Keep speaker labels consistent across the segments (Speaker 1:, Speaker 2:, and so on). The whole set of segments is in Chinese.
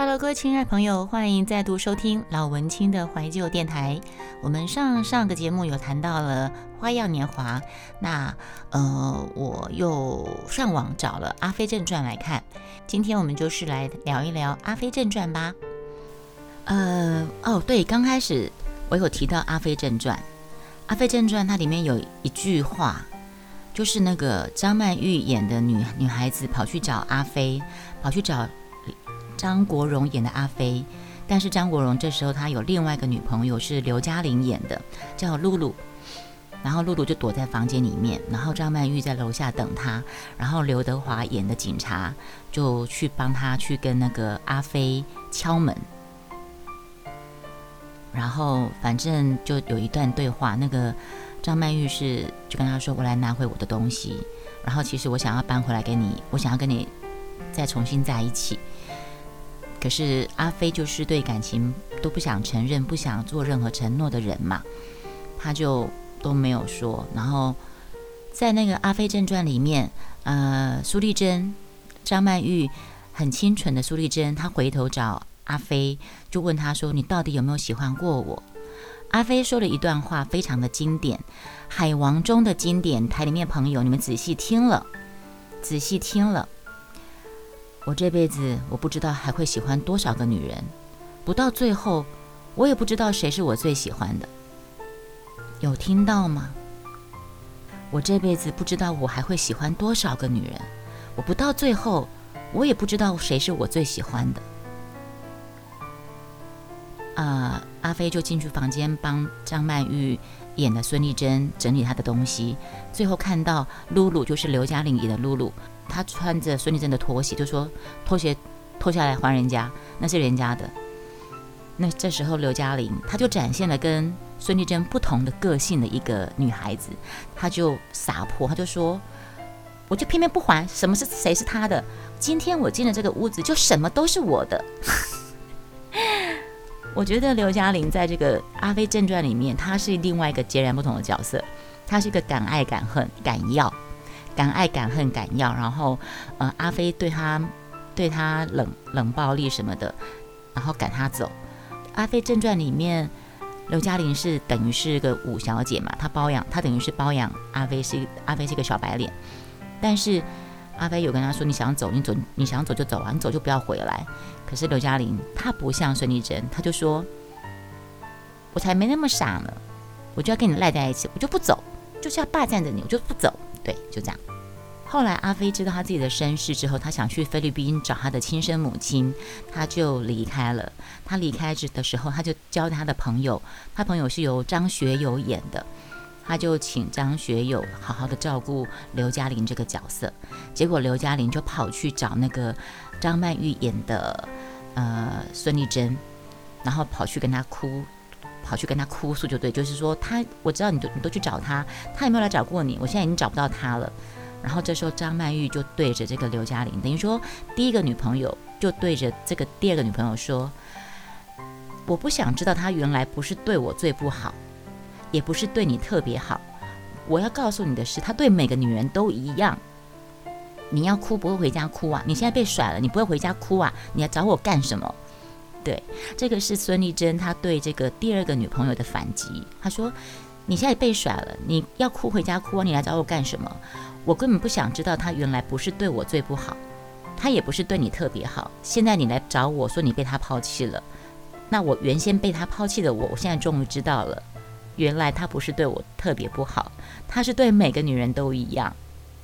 Speaker 1: Hello，各位亲爱朋友，欢迎再度收听老文青的怀旧电台。我们上上个节目有谈到了《花样年华》，那呃，我又上网找了《阿飞正传》来看。今天我们就是来聊一聊《阿飞正传》吧。呃，哦，对，刚开始我有提到《阿飞正传》，《阿飞正传》它里面有一句话，就是那个张曼玉演的女女孩子跑去找阿飞，跑去找。张国荣演的阿飞，但是张国荣这时候他有另外一个女朋友是刘嘉玲演的，叫露露。然后露露就躲在房间里面，然后张曼玉在楼下等他，然后刘德华演的警察就去帮他去跟那个阿飞敲门。然后反正就有一段对话，那个张曼玉是就跟他说：“我来拿回我的东西。”然后其实我想要搬回来给你，我想要跟你再重新在一起。可是阿飞就是对感情都不想承认、不想做任何承诺的人嘛，他就都没有说。然后在那个《阿飞正传》里面，呃，苏丽珍、张曼玉很清纯的苏丽珍，她回头找阿飞，就问他说：“你到底有没有喜欢过我？”阿飞说了一段话，非常的经典，《海王》中的经典。台里面朋友，你们仔细听了，仔细听了。我这辈子我不知道还会喜欢多少个女人，不到最后，我也不知道谁是我最喜欢的。有听到吗？我这辈子不知道我还会喜欢多少个女人，我不到最后，我也不知道谁是我最喜欢的。啊，阿飞就进去房间帮张曼玉演的孙丽珍整理她的东西，最后看到露露，就是刘嘉玲演的露露。他穿着孙丽珍的拖鞋，就说拖鞋脱下来还人家，那是人家的。那这时候刘嘉玲，她就展现了跟孙丽珍不同的个性的一个女孩子，她就撒泼，她就说，我就偏偏不还，什么是谁是他的？今天我进了这个屋子，就什么都是我的。我觉得刘嘉玲在这个《阿飞正传》里面，她是另外一个截然不同的角色，她是一个敢爱敢恨敢要。敢爱敢恨敢要，然后，呃，阿飞对他，对他冷冷暴力什么的，然后赶他走。阿飞正传里面，刘嘉玲是等于是个五小姐嘛，她包养她等于是包养阿飞，是阿飞是一个小白脸。但是阿飞有跟他说，你想走你走，你想走就走啊，你走就不要回来。可是刘嘉玲她不像孙丽珍，她就说，我才没那么傻呢，我就要跟你赖在一起，我就不走，就是要霸占着你，我就不走。就这样。后来阿飞知道他自己的身世之后，他想去菲律宾找他的亲生母亲，他就离开了。他离开之的时候，他就交他的朋友，他朋友是由张学友演的，他就请张学友好好的照顾刘嘉玲这个角色。结果刘嘉玲就跑去找那个张曼玉演的呃孙丽珍，然后跑去跟他哭。跑去跟他哭诉就对，就是说他我知道你都你都去找他，他有没有来找过你？我现在已经找不到他了。然后这时候张曼玉就对着这个刘嘉玲，等于说第一个女朋友就对着这个第二个女朋友说：“我不想知道他原来不是对我最不好，也不是对你特别好。我要告诉你的是，他对每个女人都一样。你要哭不会回家哭啊？你现在被甩了，你不会回家哭啊？你要找我干什么？”对，这个是孙丽珍，她对这个第二个女朋友的反击。她说：“你现在被甩了，你要哭回家哭啊，你来找我干什么？我根本不想知道他原来不是对我最不好，他也不是对你特别好。现在你来找我说你被他抛弃了，那我原先被他抛弃的我，我现在终于知道了，原来他不是对我特别不好，他是对每个女人都一样。”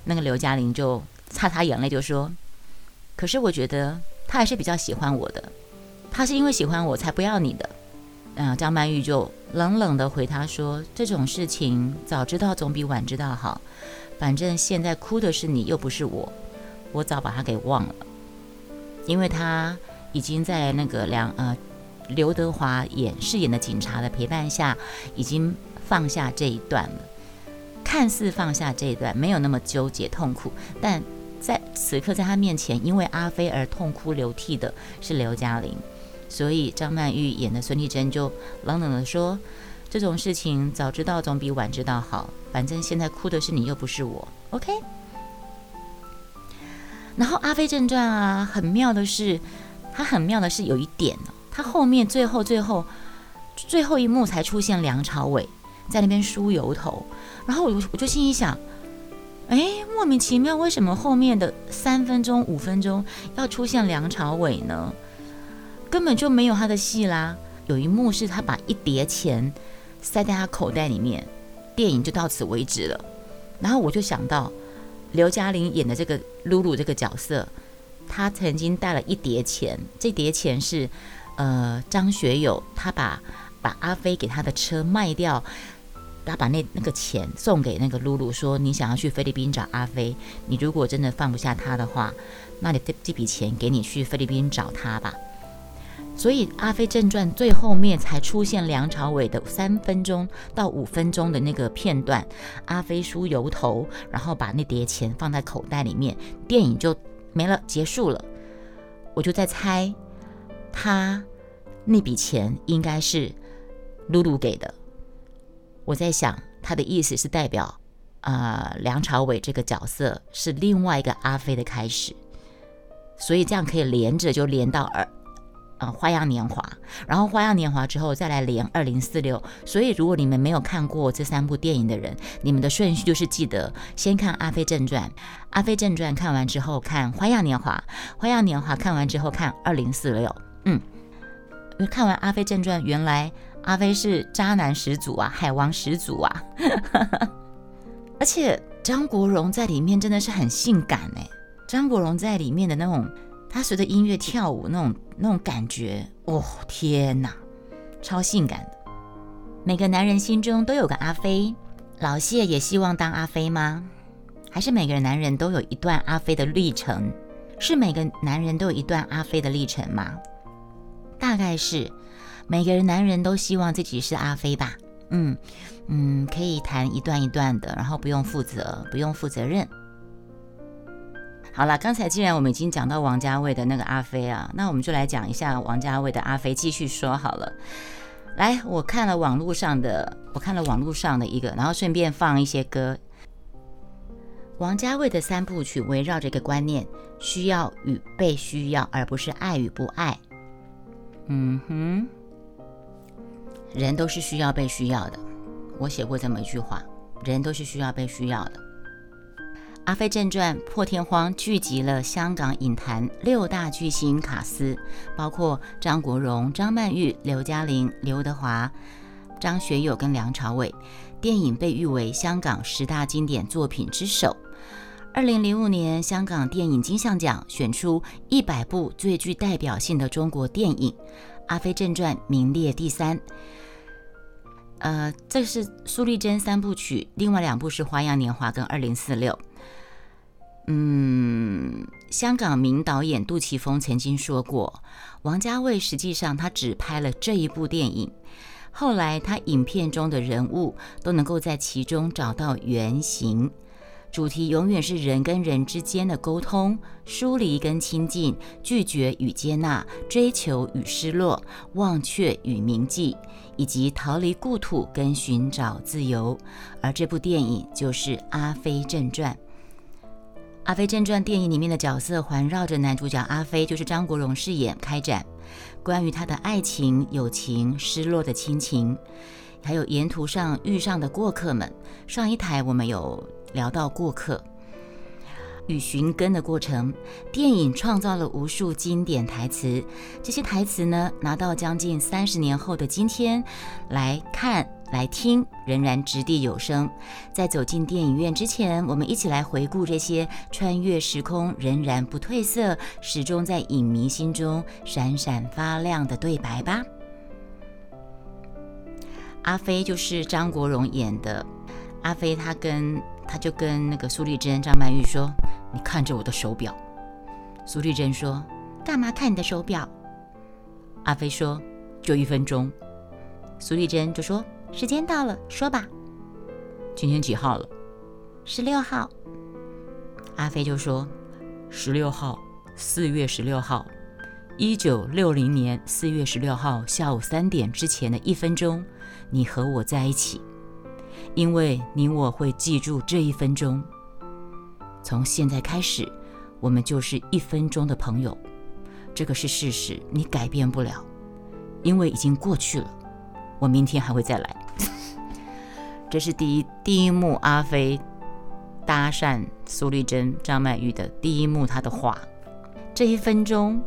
Speaker 1: 那个刘嘉玲就擦擦眼泪就说：“可是我觉得他还是比较喜欢我的。”他是因为喜欢我才不要你的，嗯，张曼玉就冷冷的回他说：“这种事情早知道总比晚知道好，反正现在哭的是你，又不是我，我早把他给忘了，因为他已经在那个梁呃刘德华演饰演的警察的陪伴下，已经放下这一段了，看似放下这一段，没有那么纠结痛苦，但在此刻在他面前，因为阿飞而痛哭流涕的是刘嘉玲。”所以张曼玉演的孙丽珍就冷冷的说：“这种事情早知道总比晚知道好，反正现在哭的是你，又不是我。”OK。然后《阿飞正传》啊，很妙的是，它很妙的是有一点哦，它后面最后最后最后一幕才出现梁朝伟在那边梳油头，然后我我就心里想，哎，莫名其妙，为什么后面的三分钟五分钟要出现梁朝伟呢？根本就没有他的戏啦。有一幕是他把一叠钱塞在他口袋里面，电影就到此为止了。然后我就想到刘嘉玲演的这个露露这个角色，她曾经带了一叠钱，这叠钱是呃张学友他把把阿飞给他的车卖掉，他把那那个钱送给那个露露，说你想要去菲律宾找阿飞，你如果真的放不下他的话，那你这这笔钱给你去菲律宾找他吧。所以《阿飞正传》最后面才出现梁朝伟的三分钟到五分钟的那个片段，阿飞梳油头，然后把那叠钱放在口袋里面，电影就没了，结束了。我就在猜，他那笔钱应该是露露给的。我在想，他的意思是代表，啊，梁朝伟这个角色是另外一个阿飞的开始，所以这样可以连着就连到二。呃，花样年华，然后花样年华之后再来连二零四六，所以如果你们没有看过这三部电影的人，你们的顺序就是记得先看《阿飞正传》，《阿飞正传》看完之后看花样年华，花样年华看完之后看二零四六。嗯，看完《阿飞正传》，原来阿飞是渣男始祖啊，海王始祖啊，而且张国荣在里面真的是很性感哎，张国荣在里面的那种。他随着音乐跳舞，那种那种感觉，哦天哪，超性感的。每个男人心中都有个阿飞，老谢也希望当阿飞吗？还是每个男人都有一段阿飞的历程？是每个男人都有一段阿飞的历程吗？大概是每个男人都希望自己是阿飞吧。嗯嗯，可以谈一段一段的，然后不用负责，不用负责任。好了，刚才既然我们已经讲到王家卫的那个阿飞啊，那我们就来讲一下王家卫的阿飞，继续说好了。来，我看了网络上的，我看了网络上的一个，然后顺便放一些歌。王家卫的三部曲围绕着一个观念：需要与被需要，而不是爱与不爱。嗯哼，人都是需要被需要的。我写过这么一句话：人都是需要被需要的。《阿飞正传》破天荒聚集了香港影坛六大巨星卡司，包括张国荣、张曼玉、刘嘉玲、刘德华、张学友跟梁朝伟。电影被誉为香港十大经典作品之首。二零零五年，香港电影金像奖选出一百部最具代表性的中国电影，《阿飞正传》名列第三。呃，这是苏丽珍三部曲，另外两部是《花样年华》跟《二零四六》。嗯，香港名导演杜琪峰曾经说过，王家卫实际上他只拍了这一部电影，后来他影片中的人物都能够在其中找到原型，主题永远是人跟人之间的沟通、疏离跟亲近、拒绝与接纳、追求与失落、忘却与铭记，以及逃离故土跟寻找自由，而这部电影就是《阿飞正传》。《阿飞正传》电影里面的角色环绕着男主角阿飞，就是张国荣饰演开展，关于他的爱情、友情、失落的亲情，还有沿途上遇上的过客们。上一台我们有聊到过客。与寻根的过程，电影创造了无数经典台词。这些台词呢，拿到将近三十年后的今天来看、来听，仍然掷地有声。在走进电影院之前，我们一起来回顾这些穿越时空、仍然不褪色、始终在影迷心中闪闪发亮的对白吧。阿飞就是张国荣演的。阿飞他跟他就跟那个苏丽珍、张曼玉说。你看着我的手表，苏丽珍说：“干嘛看你的手表？”阿飞说：“就一分钟。”苏丽珍就说：“时间到了，说吧。”今天几号了？十六号。阿飞就说：“十六号，四月十六号，一九六零年四月十六号下午三点之前的一分钟，你和我在一起，因为你我会记住这一分钟。”从现在开始，我们就是一分钟的朋友。这个是事实，你改变不了，因为已经过去了。我明天还会再来。这是第一第一幕阿飞搭讪苏丽珍、张曼玉的第一幕，他的话，这一分钟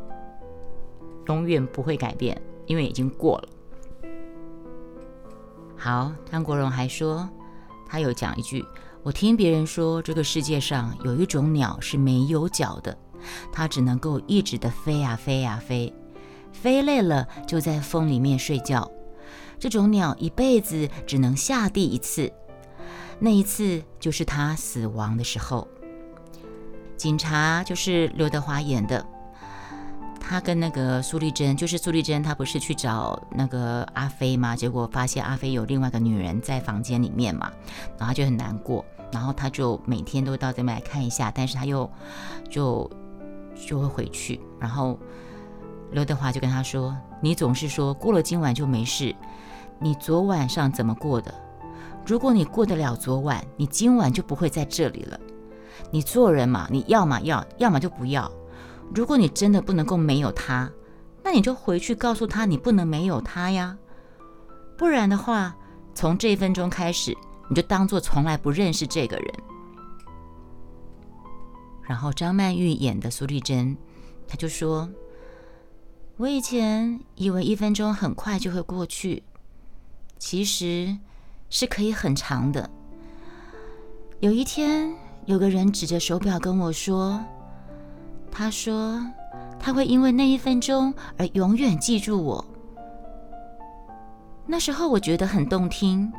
Speaker 1: 永远不会改变，因为已经过了。好，张国荣还说，他有讲一句：“我听别人说，这个世界上有一种鸟是没有脚的，它只能够一直的飞呀飞呀飞，飞累了就在风里面睡觉。这种鸟一辈子只能下地一次，那一次就是它死亡的时候。”警察就是刘德华演的。他跟那个苏丽珍，就是苏丽珍，她不是去找那个阿飞吗？结果发现阿飞有另外一个女人在房间里面嘛，然后就很难过，然后他就每天都到这边来看一下，但是他又就就会回去。然后刘德华就跟他说：“你总是说过了今晚就没事，你昨晚上怎么过的？如果你过得了昨晚，你今晚就不会在这里了。你做人嘛，你要么要，要么就不要。”如果你真的不能够没有他，那你就回去告诉他你不能没有他呀。不然的话，从这一分钟开始，你就当做从来不认识这个人。然后张曼玉演的苏丽珍，她就说：“我以前以为一分钟很快就会过去，其实是可以很长的。有一天，有个人指着手表跟我说。”他说：“他会因为那一分钟而永远记住我。”那时候我觉得很动听，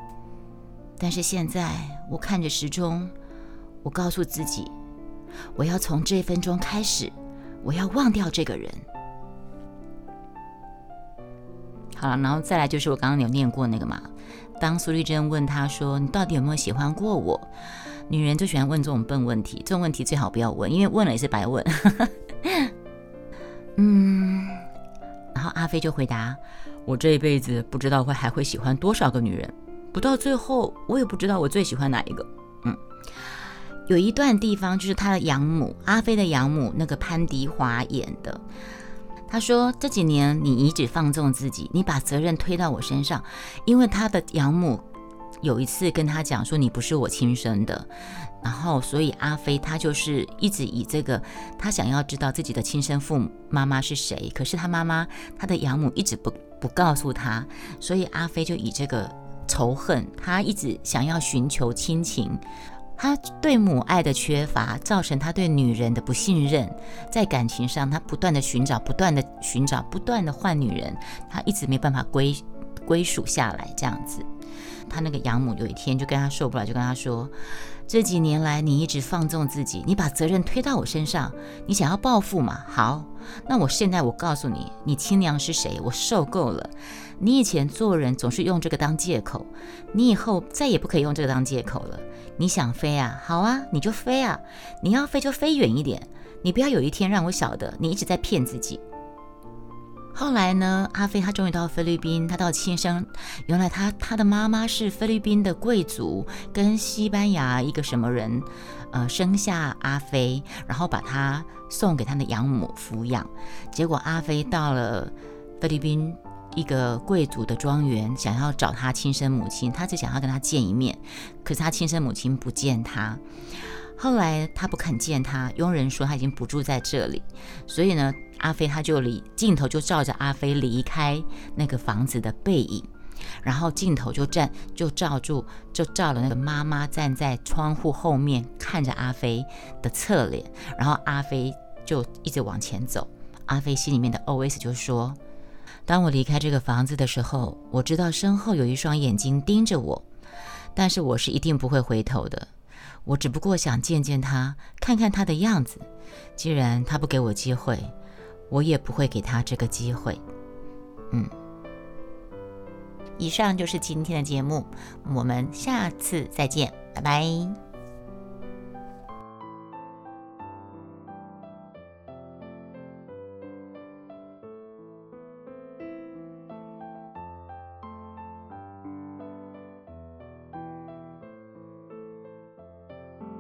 Speaker 1: 但是现在我看着时钟，我告诉自己，我要从这分钟开始，我要忘掉这个人。好了，然后再来就是我刚刚有念过那个嘛，当苏丽珍问他说：“你到底有没有喜欢过我？”女人就喜欢问这种笨问题，这种问题最好不要问，因为问了也是白问。嗯，然后阿飞就回答：“我这一辈子不知道会还会喜欢多少个女人，不到最后我也不知道我最喜欢哪一个。”嗯，有一段地方就是他的养母阿飞的养母那个潘迪华演的，他说：“这几年你一直放纵自己，你把责任推到我身上，因为他的养母。”有一次跟他讲说你不是我亲生的，然后所以阿飞他就是一直以这个他想要知道自己的亲生父母妈妈是谁，可是他妈妈他的养母一直不不告诉他，所以阿飞就以这个仇恨，他一直想要寻求亲情，他对母爱的缺乏造成他对女人的不信任，在感情上他不断的寻找，不断的寻找，不断的换女人，他一直没办法归归属下来这样子。他那个养母有一天就跟他受不了，就跟他说：“这几年来你一直放纵自己，你把责任推到我身上，你想要报复嘛？好，那我现在我告诉你，你亲娘是谁？我受够了。你以前做人总是用这个当借口，你以后再也不可以用这个当借口了。你想飞啊？好啊，你就飞啊！你要飞就飞远一点，你不要有一天让我晓得你一直在骗自己。”后来呢？阿飞他终于到菲律宾，他到亲生，原来他他的妈妈是菲律宾的贵族，跟西班牙一个什么人，呃，生下阿飞，然后把他送给他的养母抚养。结果阿飞到了菲律宾一个贵族的庄园，想要找他亲生母亲，他只想要跟他见一面，可是他亲生母亲不见他。后来他不肯见他，佣人说他已经不住在这里，所以呢，阿飞他就离镜头就照着阿飞离开那个房子的背影，然后镜头就站就照住就照了那个妈妈站在窗户后面看着阿飞的侧脸，然后阿飞就一直往前走，阿飞心里面的 OS 就说：当我离开这个房子的时候，我知道身后有一双眼睛盯着我，但是我是一定不会回头的。我只不过想见见他，看看他的样子。既然他不给我机会，我也不会给他这个机会。嗯，以上就是今天的节目，我们下次再见，拜拜。